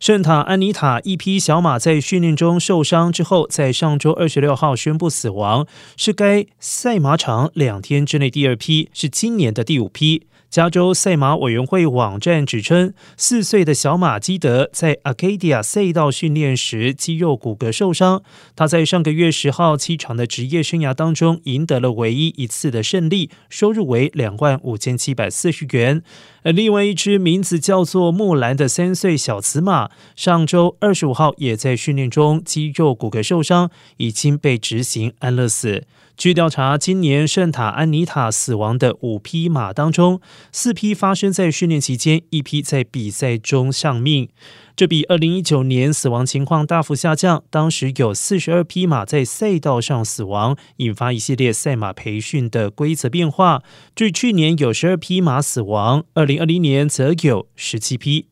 圣塔安妮塔一匹小马在训练中受伤之后，在上周二十六号宣布死亡，是该赛马场两天之内第二批，是今年的第五批。加州赛马委员会网站指称，四岁的小马基德在 Acadia 赛道训练时肌肉骨骼受伤。他在上个月十号七场的职业生涯当中赢得了唯一一次的胜利，收入为两万五千七百四十元。而另外一只名字叫做木兰的三岁小雌马，上周二十五号也在训练中肌肉骨骼受伤，已经被执行安乐死。据调查，今年圣塔安妮塔死亡的五匹马当中，四匹发生在训练期间，一匹在比赛中丧命。这比二零一九年死亡情况大幅下降。当时有四十二匹马在赛道上死亡，引发一系列赛马培训的规则变化。据去年有十二匹马死亡，二零二零年则有十七匹。